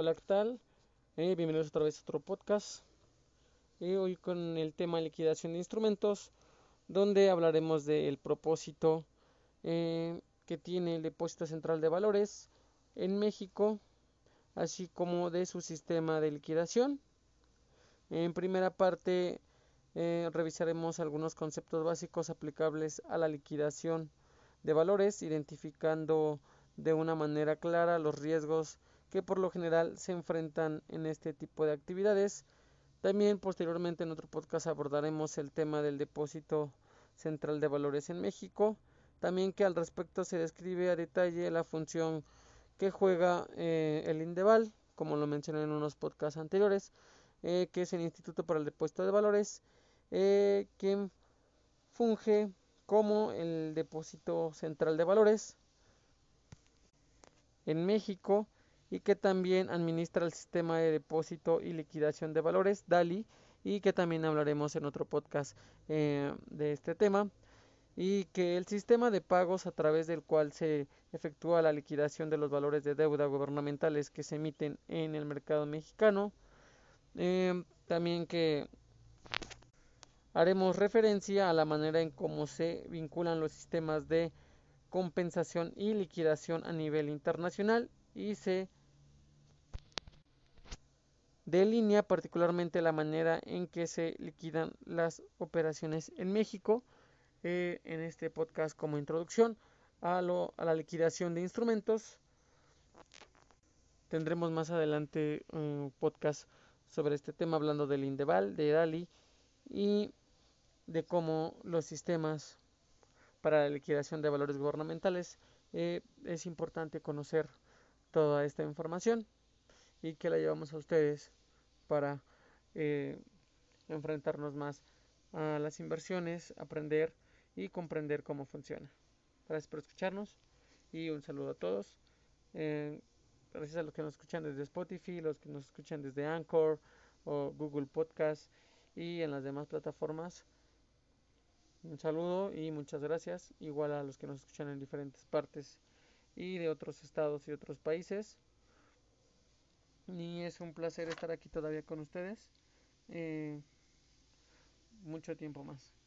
Hola, ¿qué tal? Eh, bienvenidos otra vez a otro podcast. Eh, hoy con el tema liquidación de instrumentos, donde hablaremos del propósito eh, que tiene el depósito central de valores en México, así como de su sistema de liquidación. En primera parte revisaremos algunos conceptos básicos aplicables a la liquidación de valores, identificando de una manera clara los riesgos que por lo general se enfrentan en este tipo de actividades. También posteriormente en otro podcast abordaremos el tema del depósito central de valores en México. También que al respecto se describe a detalle la función que juega eh, el Indeval, como lo mencioné en unos podcasts anteriores, eh, que es el Instituto para el Depósito de Valores, eh, quien funge como el depósito central de valores en México y que también administra el sistema de depósito y liquidación de valores, DALI, y que también hablaremos en otro podcast eh, de este tema, y que el sistema de pagos a través del cual se efectúa la liquidación de los valores de deuda gubernamentales que se emiten en el mercado mexicano, eh, también que haremos referencia a la manera en cómo se vinculan los sistemas de compensación y liquidación a nivel internacional y se delinea particularmente la manera en que se liquidan las operaciones en México. Eh, en este podcast como introducción a, lo, a la liquidación de instrumentos. Tendremos más adelante un podcast sobre este tema hablando del Indeval, de DALI y de cómo los sistemas para la liquidación de valores gubernamentales eh, es importante conocer toda esta información y que la llevamos a ustedes para eh, enfrentarnos más a las inversiones, aprender y comprender cómo funciona. Gracias por escucharnos y un saludo a todos. Eh, gracias a los que nos escuchan desde Spotify, los que nos escuchan desde Anchor o Google Podcast y en las demás plataformas. Un saludo y muchas gracias. Igual a los que nos escuchan en diferentes partes y de otros estados y otros países. Y es un placer estar aquí todavía con ustedes. Eh, mucho tiempo más.